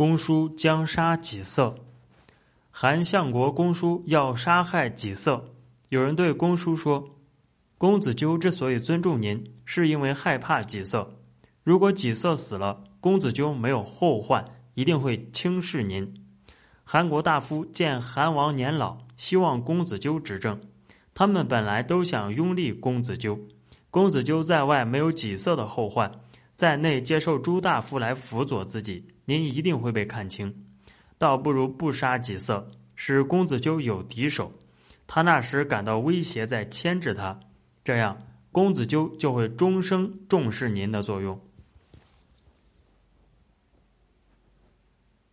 公叔将杀己色。韩相国公叔要杀害己色。有人对公叔说：“公子纠之所以尊重您，是因为害怕己色。如果己色死了，公子纠没有后患，一定会轻视您。”韩国大夫见韩王年老，希望公子纠执政。他们本来都想拥立公子纠。公子纠在外没有己色的后患，在内接受朱大夫来辅佐自己，您一定会被看清。倒不如不杀己色，使公子纠有敌手。他那时感到威胁在牵制他，这样公子纠就会终生重视您的作用。